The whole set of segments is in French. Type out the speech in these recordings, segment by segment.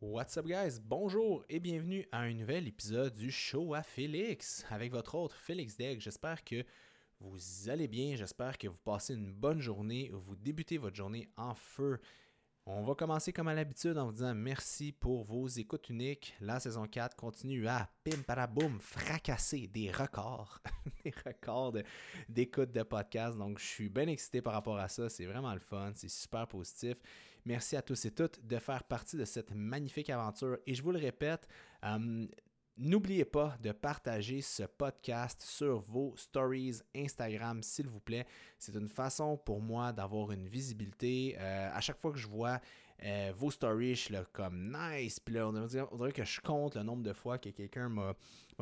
What's up guys? Bonjour et bienvenue à un nouvel épisode du show à Félix avec votre autre Félix Degg. J'espère que vous allez bien, j'espère que vous passez une bonne journée, vous débutez votre journée en feu. On va commencer comme à l'habitude en vous disant merci pour vos écoutes uniques. La saison 4 continue à pim paraboum fracasser des records, des records d'écoute de, podcast. Donc je suis bien excité par rapport à ça, c'est vraiment le fun, c'est super positif. Merci à tous et toutes de faire partie de cette magnifique aventure. Et je vous le répète, euh, N'oubliez pas de partager ce podcast sur vos stories Instagram, s'il vous plaît. C'est une façon pour moi d'avoir une visibilité. Euh, à chaque fois que je vois euh, vos stories, je suis comme nice. Puis là, on dirait, que je compte le nombre de fois que quelqu'un m'a,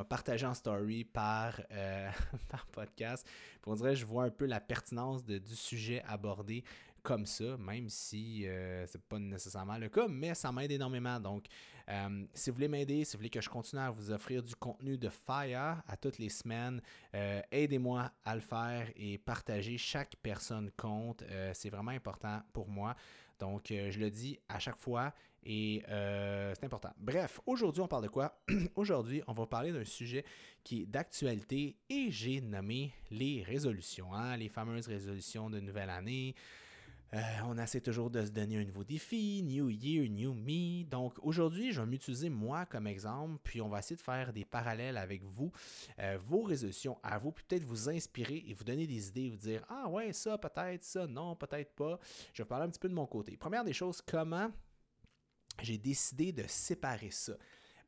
partagé en story par, par podcast. Puis on dirait que je vois un peu la pertinence du sujet abordé comme ça, même si euh, c'est pas nécessairement le cas, mais ça m'aide énormément. Donc, euh, si vous voulez m'aider, si vous voulez que je continue à vous offrir du contenu de Fire à toutes les semaines, euh, aidez-moi à le faire et partagez. Chaque personne compte. c'est vraiment important pour moi. Donc, je le dis à chaque fois et c'est important. Bref, aujourd'hui, on parle de quoi? aujourd'hui, on va parler d'un sujet qui est d'actualité et j'ai nommé les résolutions, hein, les fameuses résolutions de nouvelle année. Euh, on essaie toujours de se donner un nouveau défi, New Year, New Me. Donc aujourd'hui, je vais m'utiliser moi comme exemple, puis on va essayer de faire des parallèles avec vous, euh, vos résolutions à vous, puis peut-être vous inspirer et vous donner des idées, vous dire Ah ouais, ça peut-être, ça, non, peut-être pas. Je vais parler un petit peu de mon côté. Première des choses, comment j'ai décidé de séparer ça?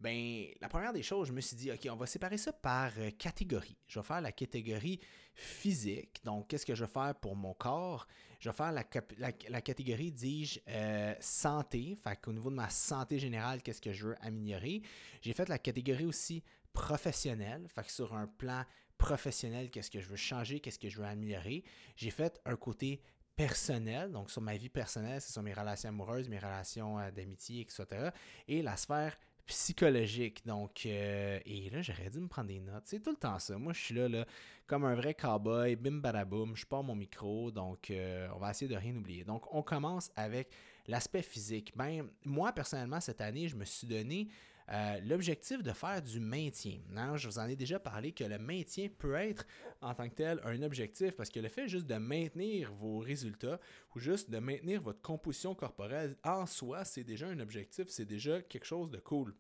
Ben la première des choses, je me suis dit, OK, on va séparer ça par euh, catégorie. Je vais faire la catégorie physique. Donc, qu'est-ce que je vais faire pour mon corps? Je vais faire la, catégorie, dis-je, euh, santé. Fait qu'au niveau de ma santé générale, qu'est-ce que je veux améliorer? J'ai fait la catégorie aussi professionnelle. Fait que sur un plan professionnel, qu'est-ce que je veux changer? Qu'est-ce que je veux améliorer? J'ai fait un côté personnel, donc sur ma vie personnelle, c'est sur mes relations amoureuses, mes relations euh, d'amitié, etc. Et la sphère psychologique. Donc, euh, et là, j'aurais dû me prendre des notes. C'est tout le temps ça. Moi, je suis là, là comme un vrai cowboy, bim badaboum, je pars mon micro. Donc, euh, on va essayer de rien oublier. Donc, on commence avec l'aspect physique. Ben, moi, personnellement, cette année, je me suis donné euh, l'objectif de faire du maintien. Non, je vous en ai déjà parlé que le maintien peut être en tant que tel un objectif parce que le fait juste de maintenir vos résultats ou juste de maintenir votre composition corporelle en soi, c'est déjà un objectif, c'est déjà quelque chose de cool.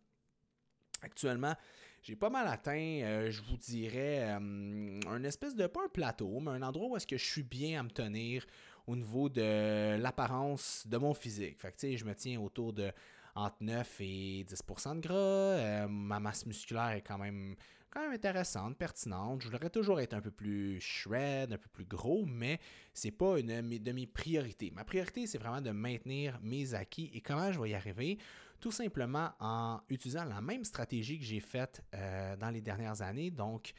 Actuellement, j'ai pas mal atteint, euh, je vous dirais, euh, un espèce de, pas un plateau, mais un endroit où est-ce que je suis bien à me tenir au niveau de l'apparence de mon physique. Fait que, je me tiens autour de entre 9 et 10% de gras. Euh, ma masse musculaire est quand même, quand même intéressante, pertinente. Je voudrais toujours être un peu plus shred, un peu plus gros, mais c'est pas une de mes priorités. Ma priorité, c'est vraiment de maintenir mes acquis et comment je vais y arriver? Tout simplement en utilisant la même stratégie que j'ai faite euh, dans les dernières années. Donc,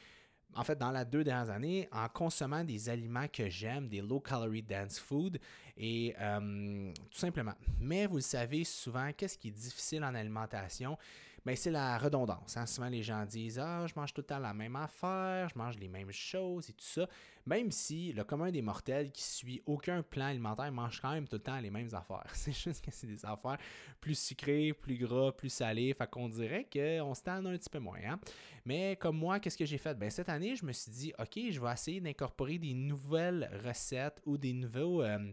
en fait, dans les deux dernières années, en consommant des aliments que j'aime, des low-calorie dense food, et euh, tout simplement. Mais vous le savez, souvent, qu'est-ce qui est difficile en alimentation? mais c'est la redondance. Hein. Souvent, les gens disent Ah, je mange tout le temps la même affaire, je mange les mêmes choses et tout ça. Même si le commun des mortels qui suit aucun plan alimentaire mange quand même tout le temps les mêmes affaires. C'est juste que c'est des affaires plus sucrées, plus gras, plus salées. Fait qu'on dirait qu'on se tente un petit peu moins. Hein. Mais comme moi, qu'est-ce que j'ai fait? Ben, cette année, je me suis dit OK, je vais essayer d'incorporer des nouvelles recettes ou des nouveaux. Euh,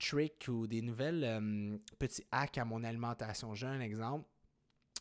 tricks ou des nouvelles euh, petits hacks à mon alimentation. J'ai un exemple.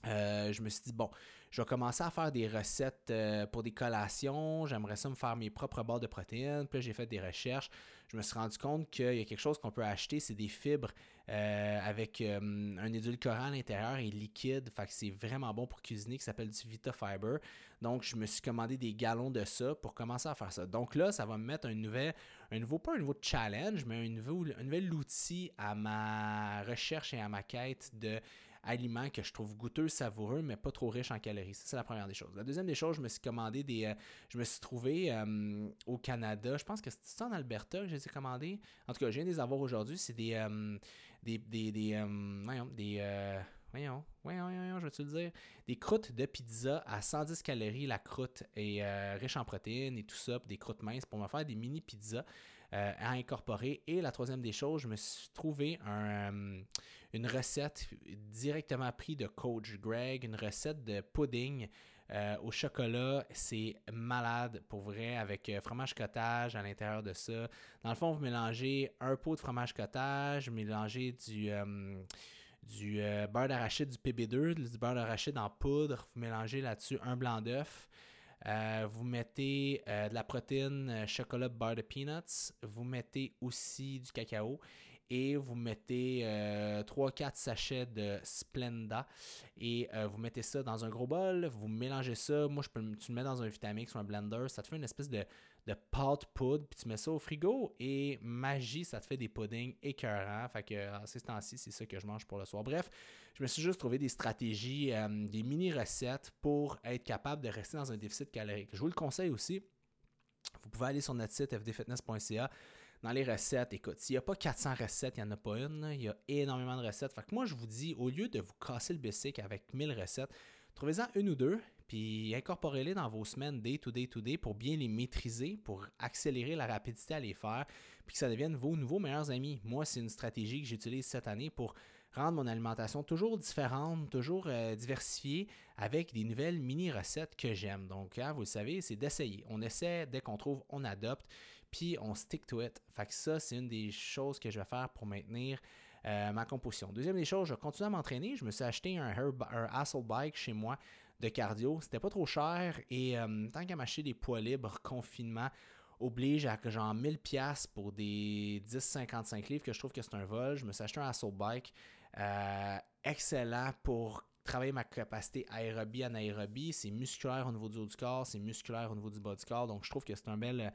Euh, je me suis dit, bon, je vais commencer à faire des recettes euh, pour des collations. J'aimerais ça me faire mes propres barres de protéines. Puis j'ai fait des recherches. Je me suis rendu compte qu'il y a quelque chose qu'on peut acheter, c'est des fibres euh, avec un édulcorant à l'intérieur et liquide. Fait que c'est vraiment bon pour cuisiner, qui s'appelle du Vita Fiber. Donc, je me suis commandé des gallons de ça pour commencer à faire ça. Donc là, ça va me mettre un nouvel, un nouveau, pas un nouveau challenge, mais un un nouvel outil à ma recherche et à ma quête de aliments que je trouve goûteux, savoureux, mais pas trop riches en calories. Ça, c'est la première des choses. La deuxième des choses, je me suis commandé des. Euh, je me suis trouvé euh, au Canada, je pense que c'est en Alberta que je les ai commandés. En tout cas, je viens de les avoir aujourd'hui. C'est des. Euh, des. des. des. voyons, voyons, voyons, voyons, je vais te le dire. Des croûtes de pizza à 110 calories. La croûte est riche en protéines et tout ça, des croûtes minces pour me faire des mini pizzas. à incorporer. Et la troisième des choses, je me suis trouvé une recette directement prise de Coach Greg, une recette de pudding euh, au chocolat, c'est malade pour vrai avec euh, fromage cottage à l'intérieur de ça. Dans le fond, vous mélangez un pot de fromage cottage, mélangez du, euh, du beurre d'arachide, du PB2, du beurre d'arachide en poudre, vous mélangez là-dessus un blanc d'œuf. vous mettez de la protéine chocolat beurre de peanuts. Vous mettez aussi du cacao et vous mettez 3-4 euh, sachets de Splenda et euh, vous mettez ça dans un gros bol, vous mélangez ça. Moi, je peux, tu le mets dans un Vitamix ou un blender, ça te fait une espèce de, de pâte poudre, puis tu mets ça au frigo et magie, ça te fait des puddings écœurants. Fait que à ces temps-ci, c'est ça que je mange pour le soir. Bref, je me suis juste trouvé des stratégies, euh, des mini-recettes pour être capable de rester dans un déficit calorique. Je vous le conseille aussi. Vous pouvez aller sur notre site fdfitness.ca dans les recettes, écoute, s'il n'y a pas 400 recettes, il n'y en a pas une. Il y a énormément de recettes. Fait que moi, je vous dis, au lieu de vous casser le basic avec 1000 recettes, trouvez-en une ou deux, puis incorporez-les dans vos semaines day to day to day pour bien les maîtriser, pour accélérer la rapidité à les faire, puis que ça devienne vos nouveaux meilleurs amis. Moi, c'est une stratégie que j'utilise cette année pour rendre mon alimentation toujours différente, toujours euh, diversifiée, avec des nouvelles mini-recettes que j'aime. Donc, hein, vous le savez, c'est d'essayer. On essaie, dès qu'on trouve, on adopte puis on stick to it. Fait que ça, c'est une des choses que je vais faire pour maintenir euh, ma composition. Deuxième des choses, je continue à m'entraîner. Je me suis acheté un, un Bike chez moi de cardio. C'était pas trop cher et euh, tant qu'à m'acheter des poids libres, confinement oblige à que genre 1000$ pour des 10-55 livres que je trouve que c'est un vol. Je me suis acheté un Assault Bike euh, excellent pour travailler ma capacité aérobie, anaérobie. C'est musculaire au niveau du haut du corps, c'est musculaire au niveau du bas du corps. Donc je trouve que c'est un bel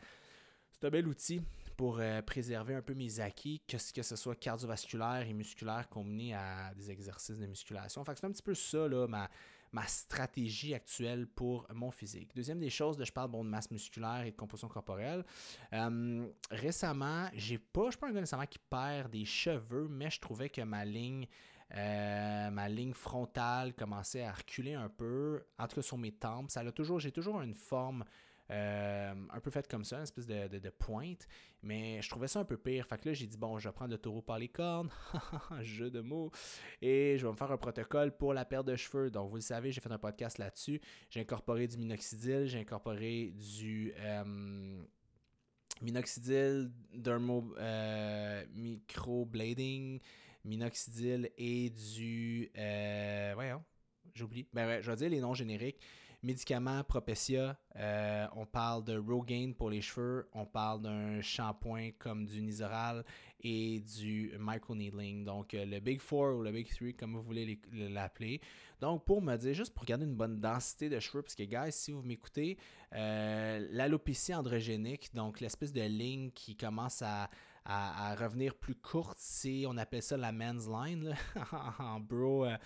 c'est un bel outil pour euh, préserver un peu mes acquis, que, que ce soit cardiovasculaire et musculaire combiné à des exercices de musculation. Fait c'est un petit peu ça, là, ma, ma stratégie actuelle pour mon physique. Deuxième des choses, de, je parle de masse musculaire et de composition corporelle. Euh, récemment, j'ai pas, je suis pas un gars nécessairement qui perd des cheveux, mais je trouvais que ma ligne, euh, ma ligne frontale commençait à reculer un peu, en tout cas sur mes tempes. Ça j'ai toujours une forme euh, un peu fait comme ça, une espèce de, pointe. Mais je trouvais ça un peu pire. Fait que là, j'ai dit, bon, je vais prendre le taureau par les cornes. Jeu de mots. Et je vais me faire un protocole pour la perte de cheveux. Donc, vous le savez, j'ai fait un podcast là-dessus. J'ai incorporé du minoxidil, j'ai incorporé du. Euh, minoxidil, dermo, euh, microblading, minoxidil et du. voyons, j'oublie. Ben ouais, je vais dire les noms génériques. Médicaments, Propecia, euh, on parle de Rogaine pour les cheveux, on parle d'un shampoing comme du Nizoral et du microneedling. Donc euh, le Big Four ou le Big Three, comme vous voulez l'appeler. Donc pour me dire, juste pour garder une bonne densité de cheveux, parce que guys, si vous m'écoutez, euh, l'alopécie androgénique, donc l'espèce de ligne qui commence à à, revenir plus courte, c'est, on appelle ça la men's line en, bro, euh,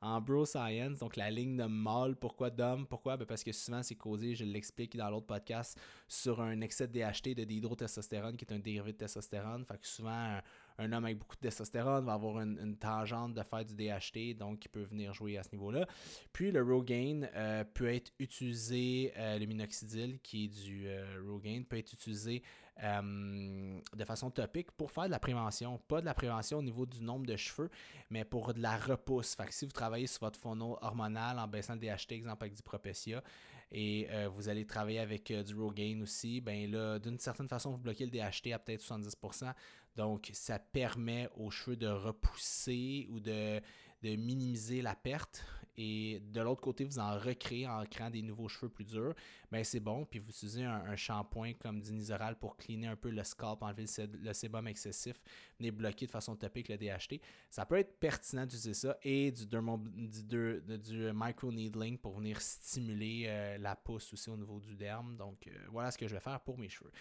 en bro science, donc la ligne de mâle. Pourquoi d'homme Pourquoi? Ben Parce que souvent c'est causé, je l'explique dans l'autre podcast, sur un excès de DHT, de dihydrotestostérone, qui est un dérivé de testostérone. Fait que souvent, homme avec beaucoup de testostérone va avoir une, tangente de faire du DHT, donc il peut venir jouer à ce niveau-là. Puis le Rogaine euh, peut être utilisé, euh, le minoxidil qui est du Rogaine peut être utilisé euh, de façon topique pour faire de la prévention. Pas de la prévention au niveau du nombre de cheveux, mais pour de la repousse. Fait que si vous travaillez sur votre phono hormonal en baissant le DHT, exemple avec du Propecia, et euh, vous allez travailler avec euh, du Rogaine aussi, ben là, d'une certaine façon, vous bloquez le DHT à peut-être 70%. Donc, ça permet aux cheveux de repousser ou de, de minimiser la perte et de l'autre côté, vous en recréez en créant des nouveaux cheveux plus durs, ben c'est bon. Puis vous utilisez un, shampoing comme Dinizoral pour cleaner un peu le scalp, enlever le, sébum excessif, venir bloquer de façon topique le DHT. Ça peut être pertinent d'utiliser ça et du, du, du, micro-needling pour venir stimuler euh, la pousse aussi au niveau du derme. Donc euh, voilà ce que je vais faire pour mes cheveux.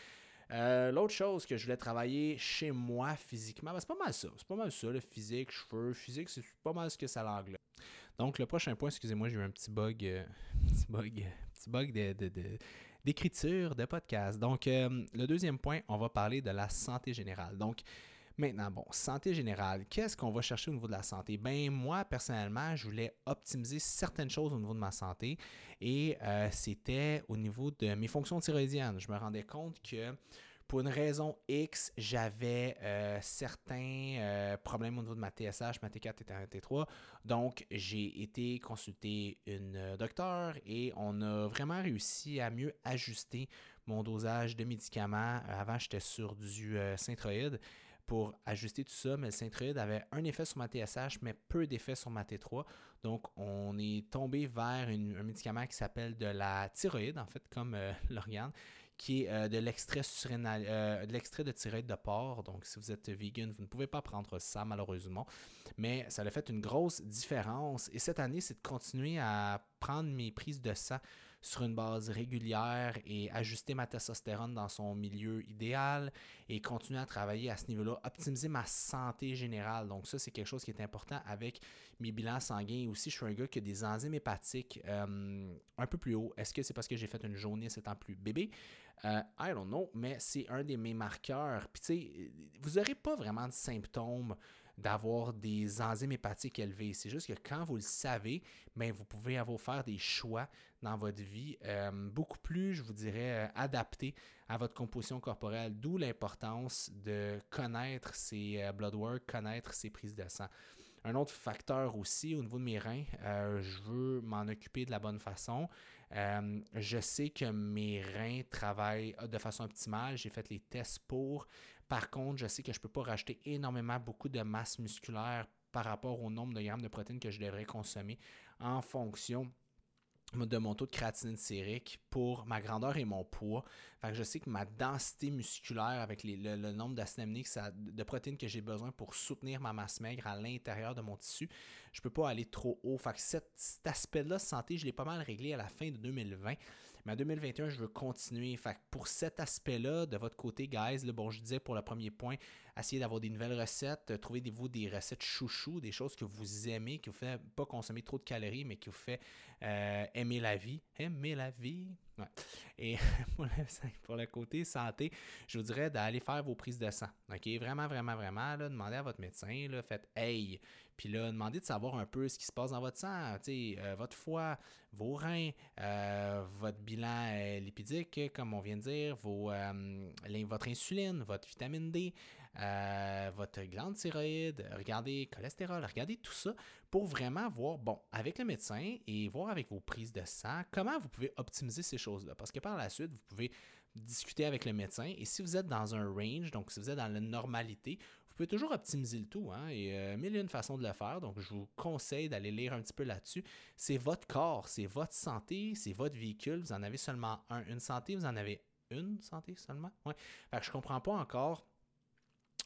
Euh, l'autre chose que je voulais travailler chez moi physiquement, ben, c'est pas mal ça. C'est pas mal ça, le physique, cheveux, physique, c'est pas mal ce que ça l'englobe. Donc, le prochain point, excusez-moi, j'ai eu un petit bug, euh, petit bug, petit bug d'écriture de, podcast. Donc, euh, le deuxième point, on va parler de la santé générale. Donc, maintenant, bon, santé générale, qu'est-ce qu'on va chercher au niveau de la santé? Ben, moi, personnellement, je voulais optimiser certaines choses au niveau de ma santé et euh, c'était au niveau de mes fonctions thyroïdiennes. Je me rendais compte que Pour une raison X, j'avais euh, certains euh, problèmes au niveau de ma TSH, ma T4 et ma T3. Donc, j'ai été consulter une docteur et on a vraiment réussi à mieux ajuster mon dosage de médicaments. Avant, j'étais sur du synthroïde pour ajuster tout ça, mais le synthroïde avait un effet sur ma TSH, mais peu d'effet sur ma T3. Donc, on est tombé vers un médicament qui s'appelle de la thyroïde, en fait, comme euh, l'organe, qui est euh, de l'extrait euh, de l'extrait de thyroïde de porc. Donc, si vous êtes vegan, vous ne pouvez pas prendre ça, malheureusement. Mais ça a fait une grosse différence. Et cette année, c'est de continuer à prendre mes prises de sang sur une base régulière et ajuster ma testostérone dans son milieu idéal et continuer à travailler à ce niveau-là, optimiser ma santé générale. Donc ça, c'est quelque chose qui est important avec mes bilans sanguins. Aussi, je suis un gars qui a des enzymes hépatiques euh, un peu plus haut. Est-ce que c'est parce que j'ai fait une journée étant plus bébé? Euh, I don't know, mais c'est un de mes marqueurs. Puis tu sais, vous n'aurez pas vraiment de symptômes d'avoir des enzymes hépatiques élevées. C'est juste que quand vous le savez, bien, vous pouvez avoir faire des choix dans votre vie euh, beaucoup plus, je vous dirais, euh, adaptés à votre composition corporelle, d'où l'importance de connaître ses euh, blood work, connaître ses prises de sang. Un autre facteur aussi au niveau de mes reins, je veux m'en occuper de la bonne façon. je sais que mes reins travaillent de façon optimale. J'ai fait les tests pour. Par contre, je sais que je ne peux pas racheter énormément beaucoup de masse musculaire par rapport au nombre de grammes de protéines que je devrais consommer en fonction de mon taux de créatinine sérique pour ma grandeur et mon poids. je sais que ma densité musculaire avec le, nombre d'acides de protéines que j'ai besoin pour soutenir ma masse maigre à l'intérieur de mon tissu, je ne peux pas aller trop haut. Fait cet, cet aspect-là santé, je l'ai pas mal réglé à la fin de 2020. Mais en 2021, je veux continuer. Fait pour cet aspect-là, de votre côté, guys, bon, je disais pour le premier point, essayez d'avoir des nouvelles recettes, euh, trouvez-vous des recettes chouchou, des choses que vous aimez, qui vous fait pas consommer trop de calories, mais qui vous fait euh, aimer la vie. Aimer la vie. Et pour le, côté santé, je vous dirais d'aller faire vos prises de sang. OK? Vraiment, vraiment, vraiment, demandez à votre médecin, faites Hey, puis là, demandez de savoir un peu ce qui se passe dans votre sang, euh, votre foie, vos reins, euh, votre bilan euh, lipidique, comme on vient de dire, vos, votre insuline, votre vitamine D, votre glande thyroïde, regardez cholestérol, regardez tout ça pour vraiment voir, bon, avec le médecin et voir avec vos prises de sang, comment vous pouvez optimiser ces choses-là. Parce que par la suite, vous pouvez discuter avec le médecin et si vous êtes dans un range, donc si vous êtes dans la normalité, vous pouvez toujours optimiser le tout, hein, et euh, mille et une façons de le faire. Donc, je vous conseille d'aller lire un petit peu là-dessus. C'est votre corps, c'est votre santé, c'est votre véhicule. Vous en avez seulement un. Une santé, vous en avez une santé seulement? Ouais. Fait que je comprends pas encore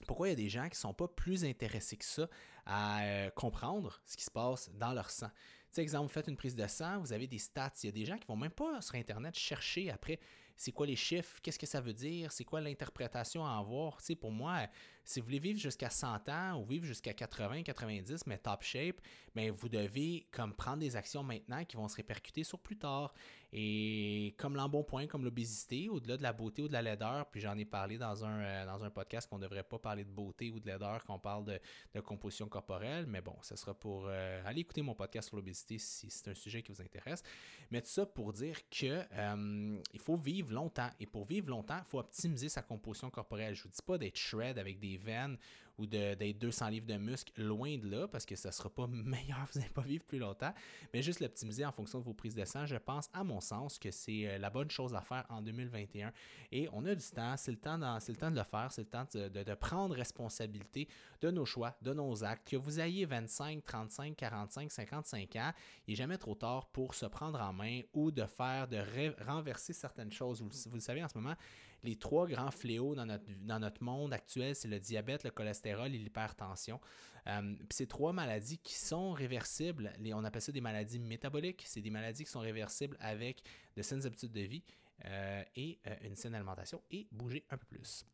pourquoi il y a des gens qui ne sont pas plus intéressés que ça à euh, comprendre ce qui se passe dans leur sang. Tu sais, exemple, vous faites une prise de sang, vous avez des stats. Il y a des gens qui vont même pas sur Internet chercher après c'est quoi les chiffres, qu'est-ce que ça veut dire, c'est quoi l'interprétation à avoir? Tu sais, pour moi, si vous voulez vivre jusqu'à 100 ans ou vivre jusqu'à 80, 90, mais top shape, bien, vous devez comme prendre des actions maintenant qui vont se répercuter sur plus tard. Et comme l'embonpoint, comme l'obésité, au-delà de la beauté ou de la laideur, puis j'en ai parlé dans un, euh, dans un podcast qu'on ne devrait pas parler de beauté ou de laideur, qu'on parle de, composition corporelle, mais bon, ce sera pour euh, aller écouter mon podcast sur l'obésité si c'est un sujet qui vous intéresse. Mais tout ça pour dire que euh, il faut vivre longtemps. Et pour vivre longtemps, il faut optimiser sa composition corporelle. Je ne vous dis pas d'être shred avec des veines ou d'être 200 livres de muscles, loin de là, parce que ça ne sera pas meilleur, vous n'allez pas vivre plus longtemps, mais juste l'optimiser en fonction de vos prises de sang, je pense, à mon sens, que c'est euh, la bonne chose à faire en 2021. Et on a du temps, c'est le temps, le temps de le faire, c'est le temps de, de, prendre responsabilité de nos choix, de nos actes. Que vous ayez 25, 35, 45, 55 ans, il n'est jamais trop tard pour se prendre en main ou de faire, de renverser certaines choses. Vous, vous le savez en ce moment, les trois grands fléaux dans notre, monde actuel, c'est le diabète, le cholestérol et l'hypertension. Euh, ces trois maladies qui sont réversibles, on appelle ça des maladies métaboliques, c'est des maladies qui sont réversibles avec de saines habitudes de vie euh, et euh, une saine alimentation et bouger un peu plus.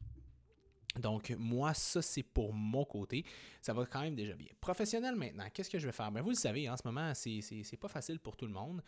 Donc, moi, ça, c'est pour mon côté. Ça va quand même déjà bien. Professionnel maintenant, qu'est-ce que je vais faire? Ben, vous le savez, en ce moment, c'est pas facile pour tout le monde.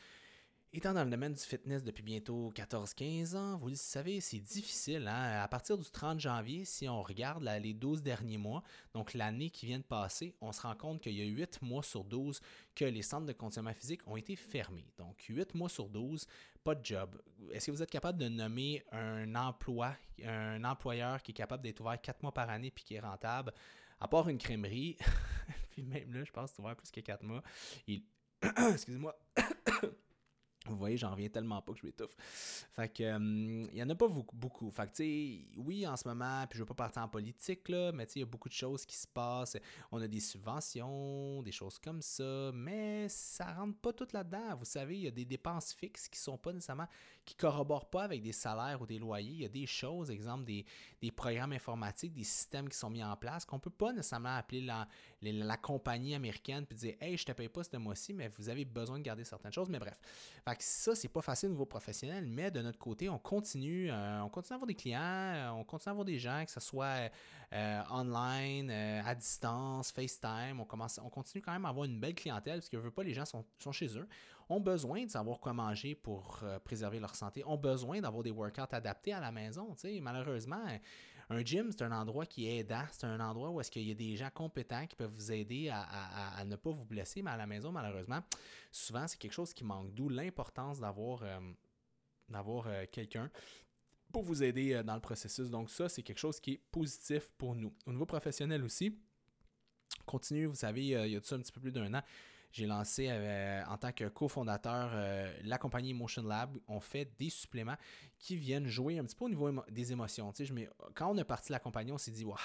Étant dans le domaine du fitness depuis bientôt 14-15 ans, vous le savez, c'est difficile. Hein? À partir du 30 janvier, si on regarde les 12 derniers mois, donc l'année qui vient de passer, on se rend compte qu'il y a 8 mois sur 12 que les centres de conditionnement physique ont été fermés. Donc 8 mois sur 12, pas de job. Est-ce que vous êtes capable de nommer un emploi, un employeur qui est capable d'être ouvert 4 mois par année puis qui est rentable? À part une crèmerie, puis même là, je pense que ouvert plus que 4 mois. Excusez-moi. Vous voyez, j'en reviens tellement pas que je m'étouffe. Fait que, il y en a pas beaucoup. Fait que, tu sais, oui, en ce moment, puis je veux pas partir en politique, là, mais tu sais, il y a beaucoup de choses qui se passent. On a des subventions, des choses comme ça, mais ça rentre pas tout là-dedans. Vous savez, il y a des dépenses fixes qui sont pas nécessairement, qui corroborent pas avec des salaires ou des loyers. Il y a des choses, exemple, des, des programmes informatiques, des systèmes qui sont mis en place qu'on peut pas nécessairement appeler la, la, compagnie américaine puis dire, hey, je te paye pas ce mois-ci, mais vous avez besoin de garder certaines choses. Mais bref. Fait ça, c'est pas facile au niveau professionnel, mais de notre côté, on continue, euh, on continue à avoir des clients, euh, on continue à avoir des gens, que ce soit euh, online, à distance, FaceTime, on, commence, on continue quand même à avoir une belle clientèle parce que veut pas, les gens sont, chez eux, ont besoin de savoir quoi manger pour préserver leur santé, ont besoin d'avoir des workouts adaptés à la maison. Malheureusement, un gym, c'est un endroit qui est aidant, c'est un endroit où est-ce qu'il y a des gens compétents qui peuvent vous aider à, ne pas vous blesser, mais à la maison, malheureusement, souvent, c'est quelque chose qui manque, d'où l'importance d'avoir euh, d'avoir euh, quelqu'un pour vous aider euh, dans le processus. Donc ça, c'est quelque chose qui est positif pour nous. Au niveau professionnel aussi, continue, vous savez, il y a tout ça un petit peu plus d'un an, j'ai lancé euh, en tant que cofondateur euh, la compagnie Motion Lab. On fait des suppléments qui viennent jouer un petit peu au niveau des émotions. je quand on a parti la compagnie, on s'est dit, wow,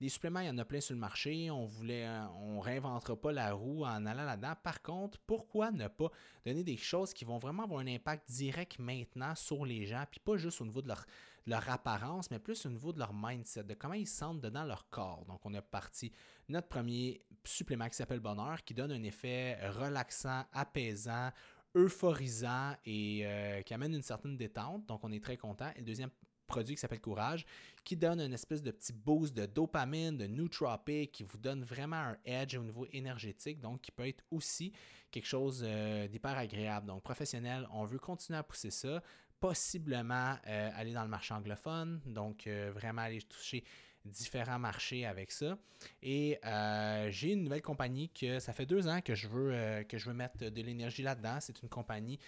des suppléments, il y en a plein sur le marché. On voulait, euh, on réinventera pas la roue en allant là-dedans. Par contre, pourquoi ne pas donner des choses qui vont vraiment avoir un impact direct maintenant sur les gens, puis pas juste au niveau de leur leur apparence, mais plus au niveau de leur mindset, de comment ils se sentent dedans leur corps. Donc, on a parti notre premier supplément qui s'appelle Bonheur, qui donne un effet relaxant, apaisant, euphorisant et euh, qui amène une certaine détente. Donc, on est très content. Et le deuxième produit qui s'appelle Courage, qui donne une espèce de petit boost de dopamine, de nootropic, qui vous donne vraiment un edge au niveau énergétique, donc qui peut être aussi quelque chose euh, d'hyper agréable. Donc, professionnel, on veut continuer à pousser ça possiblement euh, aller dans le marché anglophone, donc euh, vraiment aller toucher différents marchés avec ça. Et euh, j'ai une nouvelle compagnie que ça fait deux ans que je veux, que je veux mettre de l'énergie là-dedans. C'est une compagnie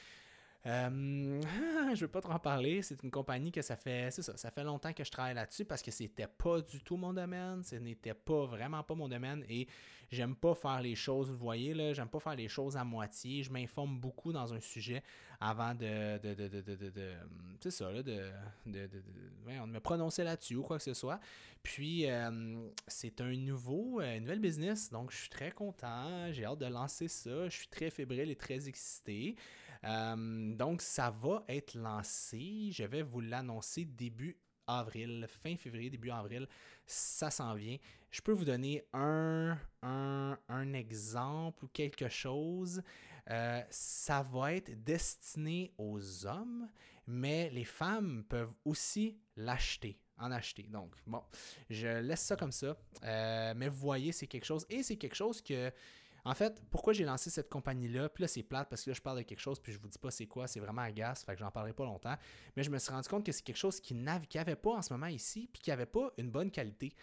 euh, je veux pas trop en parler. C'est une compagnie que ça fait, c'est ça, ça fait longtemps que je travaille là-dessus parce que c'était pas du tout mon domaine. Ce n'était pas vraiment pas mon domaine et j'aime pas faire les choses, vous voyez là, j'aime pas faire les choses à moitié. Je m'informe beaucoup dans un sujet avant de, de, de, de, c'est ça là, de, de, me prononcer là-dessus ou quoi que ce soit. Puis euh, c'est un nouveau, euh, nouvelle business, donc je suis très content. J'ai hâte de lancer ça. Je suis très fébrile et très excité. Euh, donc, ça va être lancé. Je vais vous l'annoncer début avril, fin février, début avril. Ça s'en vient. Je peux vous donner un, exemple ou quelque chose. Euh, ça va être destiné aux hommes, mais les femmes peuvent aussi l'acheter en acheter. Donc, bon, je laisse ça comme ça. Euh, mais vous voyez, c'est quelque chose. Et c'est quelque chose que en fait, pourquoi j'ai lancé cette compagnie-là, puis là c'est plate parce que là je parle de quelque chose, puis je vous dis pas c'est quoi, c'est vraiment agace, fait que j'en parlerai pas longtemps. Mais je me suis rendu compte que c'est quelque chose qui n'avait avait pas en ce moment ici, puis qui avait pas une bonne qualité.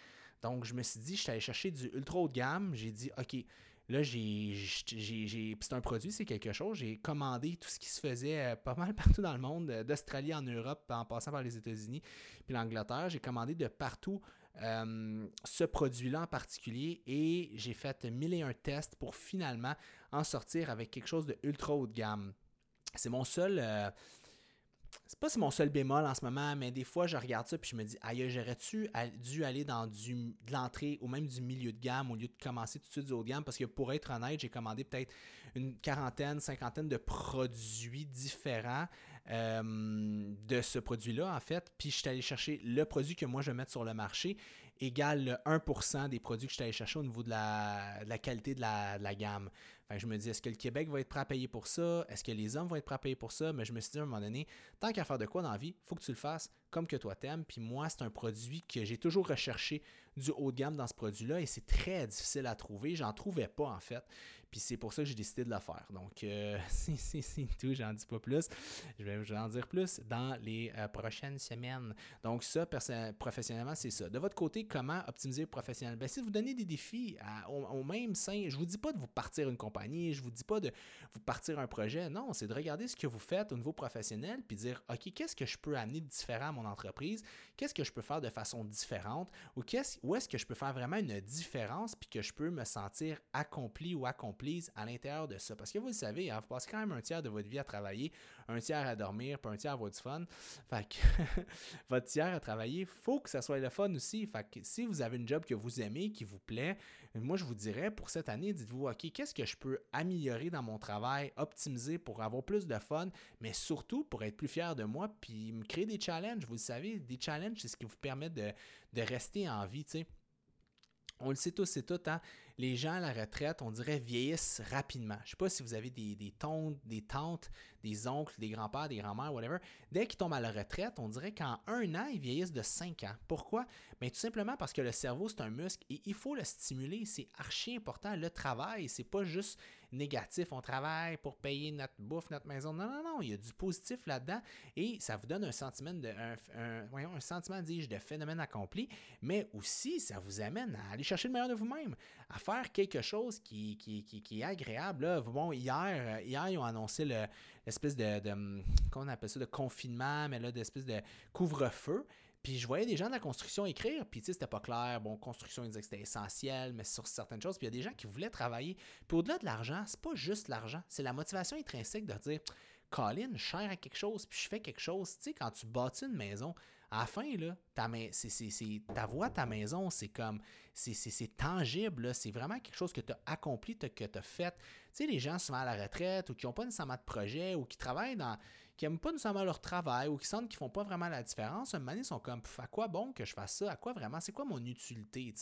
Donc je me suis dit, je suis allé chercher du ultra haut de gamme, j'ai dit, ok, Là, j'ai, c'est un produit, c'est quelque chose. J'ai commandé tout ce qui se faisait euh, pas mal partout dans le monde, d'Australie en Europe, en passant par les États-Unis, puis l'Angleterre. J'ai commandé de partout euh, ce produit-là en particulier et j'ai fait mille et un tests pour finalement en sortir avec quelque chose de ultra haut de gamme. C'est mon seul. Euh, c'est pas mon seul bémol en ce moment, mais des fois je regarde ça puis je me dis aïe, j'aurais-tu dû aller dans du, de l'entrée ou même du milieu de gamme au lieu de commencer tout de suite du haut de gamme parce que pour être honnête, j'ai commandé peut-être une quarantaine, cinquantaine de produits différents euh, de ce produit-là, en fait. Puis je suis allé chercher le produit que moi je vais mettre sur le marché égale 1% des produits que je suis allé chercher au niveau de la, qualité de la, gamme. Je me dis, est-ce que le Québec va être prêt à payer pour ça? Est-ce que les hommes vont être prêts à payer pour ça? Mais je me suis dit à un moment donné, tant qu'à faire de quoi dans la vie, faut que tu le fasses comme que toi t'aimes. Puis moi, c'est un produit que j'ai toujours recherché du haut de gamme dans ce produit-là et c'est très difficile à trouver. J'en trouvais pas en fait. Puis c'est pour ça que j'ai décidé de le faire. Donc, euh, c'est tout, j'en dis pas plus. Je vais vous en dire plus dans les euh, prochaines semaines. Donc, ça, professionnellement, c'est ça. De votre côté, comment optimiser professionnellement? Ben, si vous donnez des défis au, même sein, je vous dis pas de vous partir une compagnie, je vous dis pas de vous partir un projet. Non, c'est de regarder ce que vous faites au niveau professionnel puis dire, OK, qu'est-ce que je peux amener de différent à mon entreprise? Qu'est-ce que je peux faire de façon différente? Ou où est-ce que je peux faire vraiment une différence puis que je peux me sentir accompli ou accompli à l'intérieur de ça? Parce que vous le savez, hein, vous passez quand même un tiers de votre vie à travailler, un tiers à dormir, puis un tiers à avoir du fun. Fait que votre tiers à travailler, il faut que ça soit le fun aussi. Fait que si vous avez une job que vous aimez, qui vous plaît, moi je vous dirais pour cette année, dites-vous, OK, qu'est-ce que je peux améliorer dans mon travail, optimiser pour avoir plus de fun, mais surtout pour être plus fier de moi, puis me créer des challenges. Vous le savez, des challenges, c'est ce qui vous permet de, de rester en vie, tu sais on le sait tous et toutes, hein? les gens à la retraite, on dirait, vieillissent rapidement. Je ne sais pas si vous avez des, des, des tantes, des oncles, des grands-pères, des grands-mères, whatever. Dès qu'ils tombent à la retraite, on dirait qu'en un an, ils vieillissent de 5 ans. Pourquoi? Bien, tout simplement parce que le cerveau, c'est un muscle et il faut le stimuler. C'est archi important. Le travail, c'est pas juste négatif. On travaille pour payer notre bouffe, notre maison. Non, non, non. Il y a du positif là-dedans et ça vous donne un sentiment de, un, un sentiment, dis-je, de phénomène accompli, mais aussi ça vous amène à aller chercher le meilleur de vous-même, à faire quelque chose qui, qui, est agréable. Bon, hier, hier, ils ont annoncé l'espèce de, qu'on appelle ça, de confinement, mais là, d'espèce de couvre-feu. Puis je voyais des gens de la construction écrire, puis tu sais, c'était pas clair. Bon, construction, ils disaient que c'était essentiel, mais sur certaines choses. Puis il y a des gens qui voulaient travailler. Puis au-delà de l'argent, c'est pas juste l'argent, c'est la motivation intrinsèque de dire Colin, je cher à quelque chose, puis je fais quelque chose. Tu sais, quand tu bâtis une maison, à la fin, là, ta, c'est, ta voix, ta maison, c'est comme, c'est, tangible, c'est vraiment quelque chose que tu as accompli, que tu as fait. Sais, les gens souvent à la retraite ou qui n'ont pas nécessairement de projet ou qui travaillent dans, qui n'aiment pas nécessairement leur travail ou qui sentent qu'ils font pas vraiment la différence, un moment donné, sont comme à quoi bon que je fasse ça? À quoi vraiment? C'est quoi mon utilité?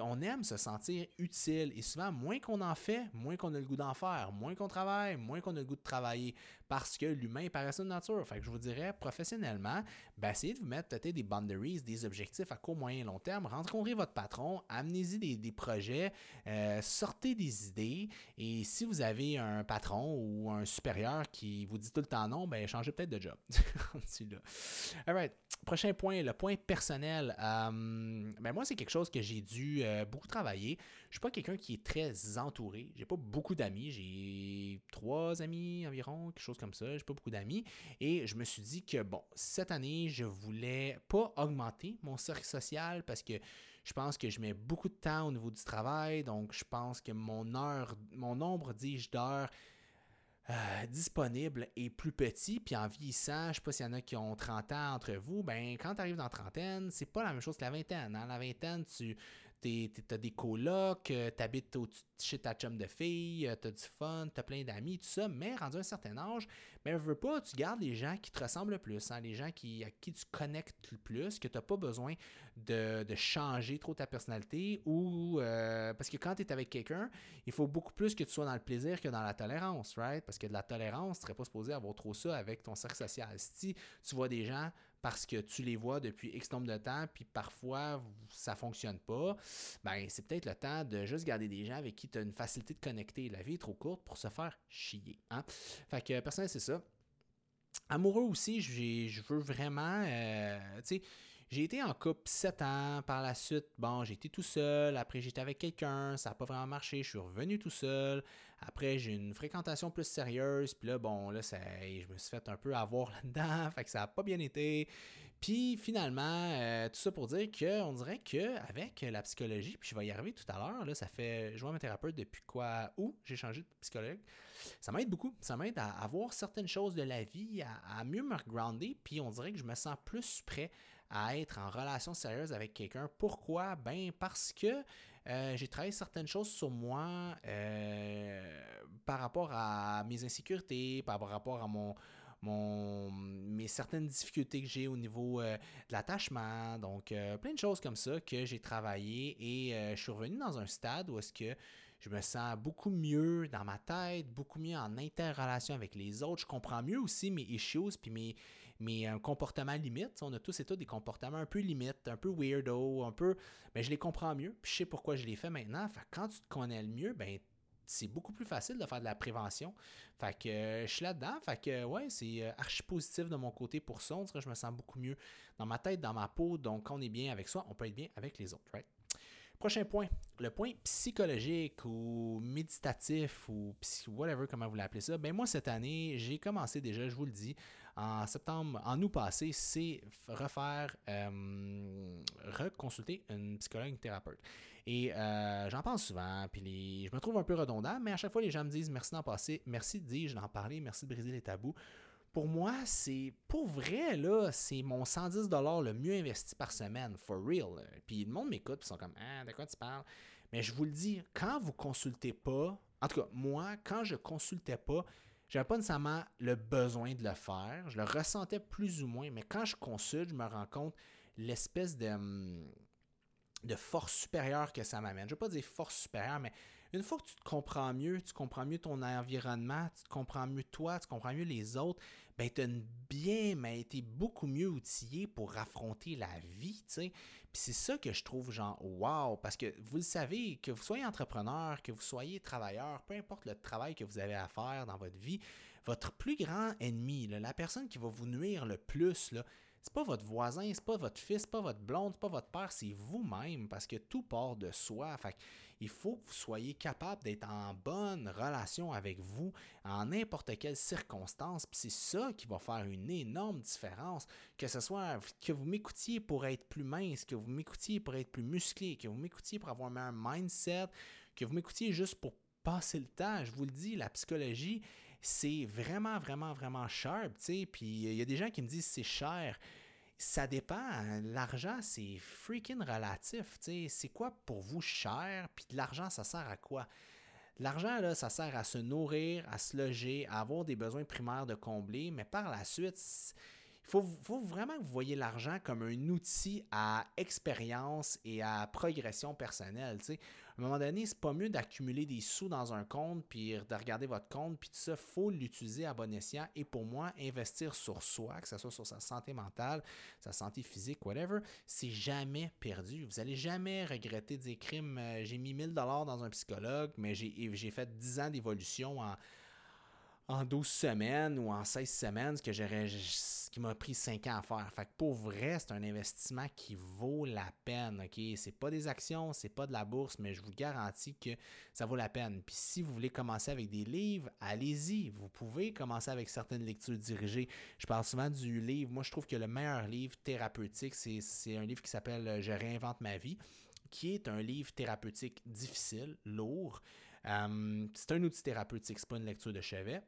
On aime se sentir utile et souvent, moins qu'on en fait, moins qu'on a le goût d'en faire, moins qu'on travaille, moins qu'on a le goût de travailler parce que l'humain est par de nature. Fait que je vous dirais, professionnellement, ben, essayez de vous mettre peut-être des boundaries, des objectifs à court, moyen et long terme. Rencontrez votre patron, amenez-y des, projets, euh, sortez des idées et si vous avez un patron ou un supérieur qui vous dit tout le temps non, ben changez peut-être de job. Alright. Prochain point, le point personnel. Euh, ben moi, c'est quelque chose que j'ai dû euh, beaucoup travailler. Je suis pas quelqu'un qui est très entouré. J'ai pas beaucoup d'amis. J'ai trois amis environ, quelque chose comme ça. J'ai pas beaucoup d'amis. Et je me suis dit que bon, cette année, je voulais pas augmenter mon cercle social parce que je pense que je mets beaucoup de temps au niveau du travail. Donc, je pense que mon heure, mon nombre, dis-je, d'heures euh, disponible et plus petit, puis en vieillissant, je sais pas s'il y en a qui ont 30 ans entre vous, ben quand tu arrives dans la trentaine, c'est pas la même chose que la vingtaine. Dans hein. la vingtaine, tu as des colocs, euh, tu habites chez ta chum de fille, euh, tu as du fun, tu as plein d'amis, tout ça, mais rendu à un certain âge, mais ben, veux pas, tu gardes les gens qui te ressemblent le plus, hein, les gens à qui tu connectes le plus, que tu n'as pas besoin de, changer trop ta personnalité ou euh, parce que quand tu es avec quelqu'un, il faut beaucoup plus que tu sois dans le plaisir que dans la tolérance, right? Parce que de la tolérance, tu serais pas supposé avoir trop ça avec ton cercle social. Si tu vois des gens parce que tu les vois depuis X nombre de temps, puis parfois ça fonctionne pas, ben c'est peut-être le temps de juste garder des gens avec qui tu as une facilité de connecter. La vie est trop courte pour se faire chier. Hein? Fait que personnellement, c'est ça. Amoureux aussi, je veux vraiment, euh, tu sais, j'ai été en couple 7 ans. Par la suite, bon, j'ai été tout seul. Après, j'étais avec quelqu'un. Ça n'a pas vraiment marché. Je suis revenu tout seul. Après, j'ai une fréquentation plus sérieuse. Puis là, bon, là, ça, je me suis fait un peu avoir là-dedans. Fait que ça n'a pas bien été. Puis finalement, euh, tout ça pour dire qu'on dirait qu'avec la psychologie, puis je vais y arriver tout à l'heure, là, ça fait, je vois mes thérapeute depuis quoi, où j'ai changé de psychologue, ça m'aide beaucoup, ça m'aide à, voir certaines choses de la vie, à, à mieux me grounder, puis on dirait que je me sens plus prêt à être en relation sérieuse avec quelqu'un. Pourquoi? Ben parce que euh, j'ai travaillé certaines choses sur moi euh, par rapport à mes insécurités, par rapport à mon, mon, mes certaines difficultés que j'ai au niveau euh, de l'attachement. Donc, plein de choses comme ça que j'ai travaillé et je suis revenu dans un stade où est-ce que je me sens beaucoup mieux dans ma tête, beaucoup mieux en interrelation avec les autres. Je comprends mieux aussi mes issues puis mes, mes euh, comportements limites. On a tous et toutes des comportements un peu limites, un peu weirdo, un peu. Mais je les comprends mieux, puis je sais pourquoi je les fais maintenant. Fait quand tu te connais le mieux, ben c'est beaucoup plus facile de faire de la prévention. Fait que euh, je suis là-dedans. Fait que ouais, c'est euh, archi positif de mon côté pour ça. Que je me sens beaucoup mieux dans ma tête, dans ma peau. Donc, quand on est bien avec soi, on peut être bien avec les autres, right? Prochain point, le point psychologique ou méditatif ou whatever, comment vous l'appelez ça. Ben moi, cette année, j'ai commencé déjà, je vous le dis, en septembre, en août passé, c'est refaire, euh, reconsulter une psychologue, une thérapeute. Et euh, j'en pense souvent, puis je me trouve un peu redondant, mais à chaque fois, les gens me disent merci d'en passer, merci dire, d'en parler, merci de briser les tabous. Pour moi, c'est pour vrai, là, c'est mon 110 le mieux investi par semaine, for real. Puis le monde m'écoute, ils sont comme Ah, de quoi tu parles? Mais je vous le dis, quand vous consultez pas, en tout cas, moi, quand je consultais pas, j'avais pas nécessairement le besoin de le faire. Je le ressentais plus ou moins, mais quand je consulte, je me rends compte l'espèce de, hum, force supérieure que ça m'amène. Je ne veux pas dire force supérieure, mais une fois que tu te comprends mieux, tu comprends mieux ton environnement, tu te comprends mieux toi, tu comprends mieux les autres, ben tu bien, mais été beaucoup mieux outillé pour affronter la vie, tu sais. Puis c'est ça que je trouve genre wow, parce que vous le savez, que vous soyez entrepreneur, que vous soyez travailleur, peu importe le travail que vous avez à faire dans votre vie, votre plus grand ennemi, la personne qui va vous nuire le plus, là, c'est pas votre voisin, c'est pas votre fils, c'est pas votre blonde, c'est pas votre père, c'est vous-même parce que tout part de soi. Fait il faut que vous soyez capable d'être en bonne relation avec vous en n'importe quelle circonstance. Puis c'est ça qui va faire une énorme différence. Que ce soit que vous m'écoutiez pour être plus mince, que vous m'écoutiez pour être plus musclé, que vous m'écoutiez pour avoir un meilleur mindset, que vous m'écoutiez juste pour passer le temps. Je vous le dis, la psychologie, c'est vraiment, vraiment, vraiment cher. Puis il y a des gens qui me disent c'est cher ça dépend. L'argent, c'est freaking relatif. C'est quoi pour vous cher? Puis de l'argent, ça sert à quoi? L'argent, là, ça sert à se nourrir, à se loger, à avoir des besoins primaires de combler, mais par la suite, faut, faut, vraiment que vous voyez l'argent comme un outil à expérience et à progression personnelle. sais à un moment donné, c'est pas mieux d'accumuler des sous dans un compte puis de regarder votre compte puis tout ça, faut l'utiliser à bon escient et pour moi, investir sur soi, que ce soit sur sa santé mentale, sa santé physique, whatever, c'est jamais perdu. Vous allez jamais regretter des crimes. Euh, j'ai mis 1000 dollars dans un psychologue, mais j'ai fait 10 ans d'évolution en en 12 semaines ou en 16 semaines, ce que j'aurais qui m'a pris 5 ans à faire. Fait que pour vrai, c'est un investissement qui vaut la peine. OK? C'est pas des actions, c'est pas de la bourse, mais je vous garantis que ça vaut la peine. Puis si vous voulez commencer avec des livres, allez-y. Vous pouvez commencer avec certaines lectures dirigées. Je parle souvent du livre. Moi, je trouve que le meilleur livre thérapeutique, c'est un livre qui s'appelle Je réinvente ma vie qui est un livre thérapeutique difficile, lourd. Euh, c'est un outil thérapeutique, c'est pas une lecture de chevet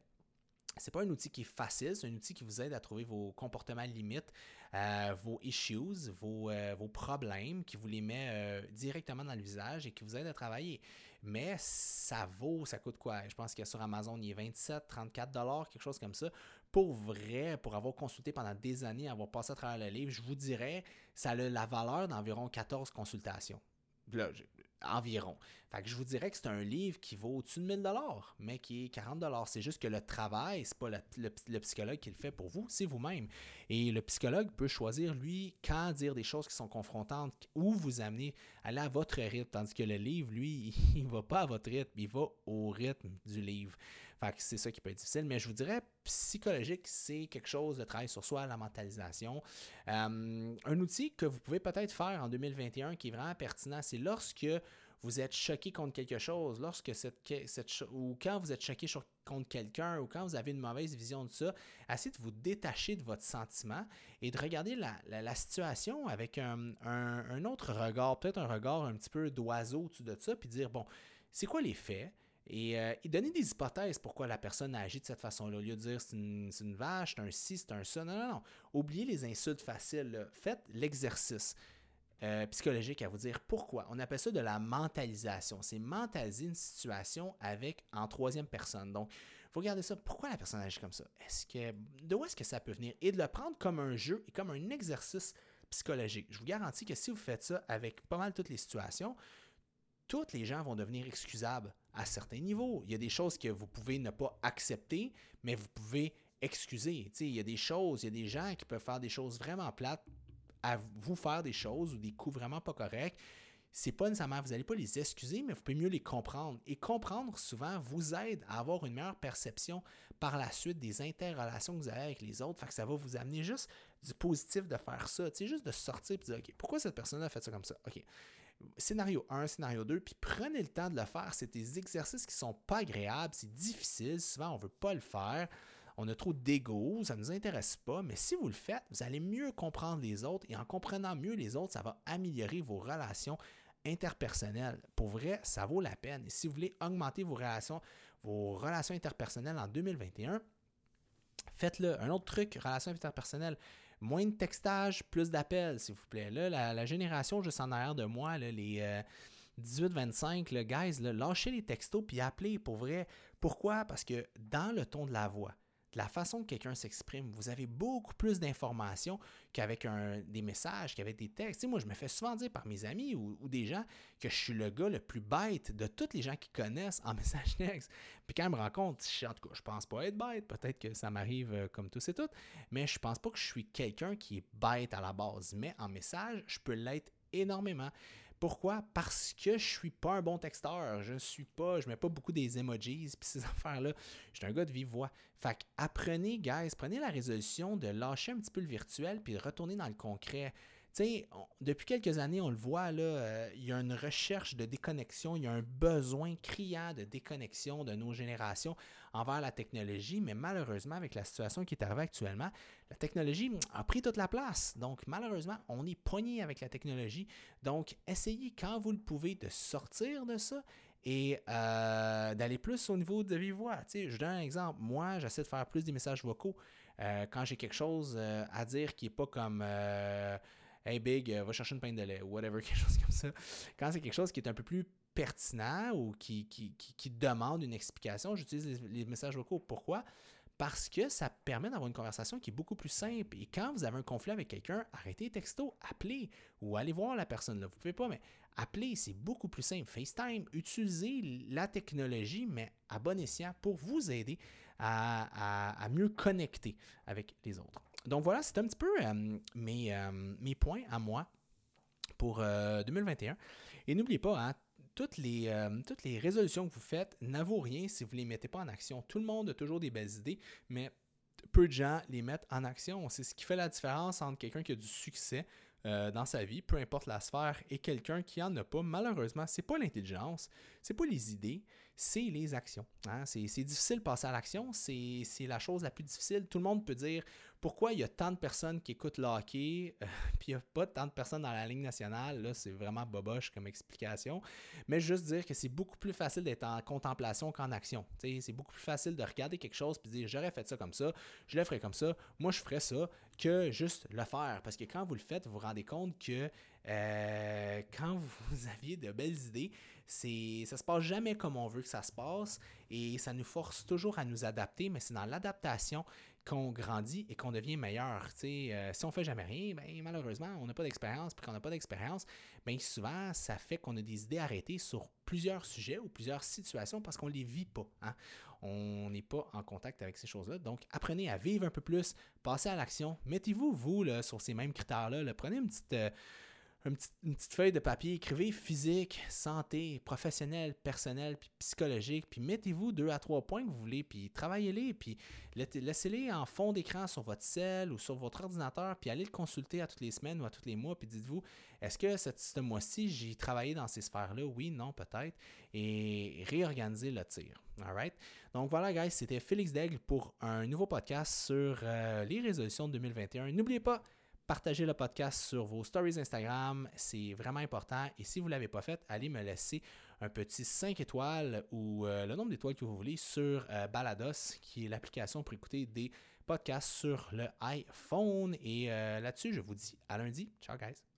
c'est pas un outil qui est facile, c'est un outil qui vous aide à trouver vos comportements limites, euh, vos issues, euh, vos, problèmes, qui vous les met euh, directement dans le visage et qui vous aide à travailler. Mais ça vaut, ça coûte quoi? Je pense a sur Amazon, il est 27, 34 dollars, quelque chose comme ça. Pour vrai, pour avoir consulté pendant des années, avoir passé à travers le livre, je vous dirais, ça a la valeur d'environ 14 consultations. Là, environ. Fait je vous dirais que c'est un livre qui vaut au-dessus de 1000 dollars, mais qui est 40 dollars. C'est juste que le travail, c'est pas le, psychologue qui le fait pour vous, c'est vous-même. Et le psychologue peut choisir, lui, quand dire des choses qui sont confrontantes, où vous amener, aller à votre rythme, tandis que le livre, lui, il va pas à votre rythme, il va au rythme du livre. Fait que c'est ça qui peut être difficile, mais je vous dirais, psychologique, c'est quelque chose de travail sur soi, la mentalisation. Euh, un outil que vous pouvez peut-être faire en 2021 qui est vraiment pertinent, c'est lorsque vous êtes choqué contre quelque chose, lorsque cette, cette ou quand vous êtes choqué contre quelqu'un ou quand vous avez une mauvaise vision de ça, essayez de vous détacher de votre sentiment et de regarder la, situation avec un, un, autre regard, peut-être un regard un petit peu d'oiseau au-dessus de ça, puis dire, bon, c'est quoi les faits? Et, euh, donner des hypothèses pourquoi la personne a agi de cette façon-là. Au lieu de dire c'est une, vache, c'est un ci, c'est un ça. Non, non, non. Oubliez les insultes faciles. Faites l'exercice. Euh, psychologique à vous dire pourquoi. On appelle ça de la mentalisation. C'est mentaliser une situation avec en troisième personne. Donc, vous regardez ça, pourquoi la personne agit comme ça? Est-ce que de où est-ce que ça peut venir? Et de le prendre comme un jeu et comme un exercice psychologique. Je vous garantis que si vous faites ça avec pas mal toutes les situations, toutes les gens vont devenir excusables à certains niveaux. Il y a des choses que vous pouvez ne pas accepter, mais vous pouvez excusez. Il y a des choses, il y a des gens qui peuvent faire des choses vraiment plates à vous faire des choses ou des coups vraiment pas corrects c'est pas nécessairement, vous n'allez pas les excuser, mais vous pouvez mieux les comprendre. Et comprendre souvent vous aide à avoir une meilleure perception par la suite des interrelations que vous avez avec les autres. Fait que ça va vous amener juste du positif de faire ça. Sais, juste de sortir et de dire, OK, pourquoi cette personne a fait ça comme ça? OK. Scénario 1, scénario 2, puis prenez le temps de le faire. C'est des exercices qui sont pas agréables, c'est difficile. Souvent, on ne veut pas le faire on a trop d'ego, ça ne nous intéresse pas, mais si vous le faites, vous allez mieux comprendre les autres et en comprenant mieux les autres, ça va améliorer vos relations interpersonnelles. Pour vrai, ça vaut la peine. Et si vous voulez augmenter vos relations, vos relations interpersonnelles en 2021, faites-le. Un autre truc, relations interpersonnelles, moins de textage, plus d'appels, s'il vous plaît. Là, la, génération juste en arrière de moi, les 18-25, euh, guys, lâchez les textos puis appelez pour vrai. Pourquoi? Parce que dans le ton de la voix, la façon que quelqu'un s'exprime. Vous avez beaucoup plus d'informations qu'avec des messages, qu'avec des textes. moi, je me fais souvent dire par mes amis ou, des gens que je suis le gars le plus bête de tous les gens qui connaissent en message texte. Puis quand ils me rencontrent, cas, je pense pas être bête. Peut-être que ça m'arrive euh, comme tous et toutes. Mais je pense pas que je suis quelqu'un qui est bête à la base. Mais en message, je peux l'être énormément. Pourquoi? Parce que je suis pas un bon texteur. Je suis pas, je mets pas beaucoup des emojis puis ces affaires-là. Je suis un gars de vive voix. Fait que apprenez, guys, prenez la résolution de lâcher un petit peu le virtuel puis de retourner dans le concret. Sais, depuis quelques années, on le voit, là, euh, il y a une recherche de déconnexion, il y a un besoin criant de déconnexion de nos générations envers la technologie, mais malheureusement, avec la situation qui est arrivée actuellement, la technologie a pris toute la place. Donc, malheureusement, on est pogné avec la technologie. Donc, essayez quand vous le pouvez de sortir de ça et euh, d'aller plus au niveau de vive voix. Je donne un exemple. Moi, j'essaie de faire plus des messages vocaux. Euh, quand j'ai quelque chose à dire qui n'est pas comme Hey Big, euh, va chercher une pinte de lait ou whatever, quelque chose comme ça. Quand c'est quelque chose qui est un peu plus pertinent ou qui, qui, demande une explication, j'utilise les, messages vocaux. Pourquoi? Parce que ça permet d'avoir une conversation qui est beaucoup plus simple. Et quand vous avez un conflit avec quelqu'un, arrêtez les textos, appelez ou allez voir la personne. Là. Vous ne pouvez pas, mais appelez, c'est beaucoup plus simple. FaceTime, utilisez la technologie, mais à bon escient pour vous aider à mieux connecter avec les autres donc voilà, c'est un petit peu euh, mes, euh, mes, points à moi pour 2021. Euh, Et n'oubliez pas, hein, toutes, les, résolutions que vous faites n'avouent rien si vous ne les mettez pas en action. Tout le monde a toujours des belles idées, mais peu de gens les mettent en action. C'est ce qui fait la différence entre quelqu'un qui a du succès dans sa vie, peu importe la sphère, et quelqu'un qui en a pas. Malheureusement, c'est pas l'intelligence, c'est pas les idées, c'est les actions. Hein. C'est difficile de passer à l'action, c'est la chose la plus difficile. Tout le monde peut dire pourquoi il y a tant de personnes qui écoutent le hockey, euh, puis il n'y a pas tant de personnes dans la ligne nationale, là, c'est vraiment boboche comme explication. Mais juste dire que c'est beaucoup plus facile d'être en contemplation qu'en action. C'est beaucoup plus facile de regarder quelque chose puis dire j'aurais fait ça comme ça, je le ferais comme ça, moi je ferais ça, que juste le faire. Parce que quand vous le faites, vous vous rendez compte que euh, quand vous aviez de belles idées, c'est ça se passe jamais comme on veut que ça se passe et ça nous force toujours à nous adapter, mais c'est dans l'adaptation qu'on grandit et qu'on devient meilleur. Euh, si on fait jamais rien, ben, malheureusement, on n'a pas d'expérience. Puis qu'on n'a pas d'expérience, ben, souvent, ça fait qu'on a des idées arrêtées sur plusieurs sujets ou plusieurs situations parce qu'on ne les vit pas. Hein. On n'est pas en contact avec ces choses-là. Donc, apprenez à vivre un peu plus, passez à l'action. Mettez-vous, vous, sur ces mêmes critères-là. Prenez une petite... Euh, une petite, feuille de papier, écrivez physique, santé, professionnel, personnel, puis psychologique, puis mettez-vous deux à trois points que vous voulez, puis travaillez-les, puis laissez-les en fond d'écran sur votre cell ou sur votre ordinateur, puis allez le consulter à toutes les semaines ou à tous les mois, puis dites-vous, est-ce que ce mois-ci, j'ai travaillé dans ces sphères-là? Oui, non, peut-être. Et réorganiser le tir. All right? Donc voilà, guys, c'était Félix Daigle pour un nouveau podcast sur euh, les résolutions de 2021. N'oubliez pas, Partagez le podcast sur vos stories Instagram, c'est vraiment important. Et si vous ne l'avez pas fait, allez me laisser un petit 5 étoiles ou euh, le nombre d'étoiles que vous voulez sur euh, Balados, qui est l'application pour écouter des podcasts sur le iPhone. Et euh, là-dessus, je vous dis à lundi. Ciao, guys.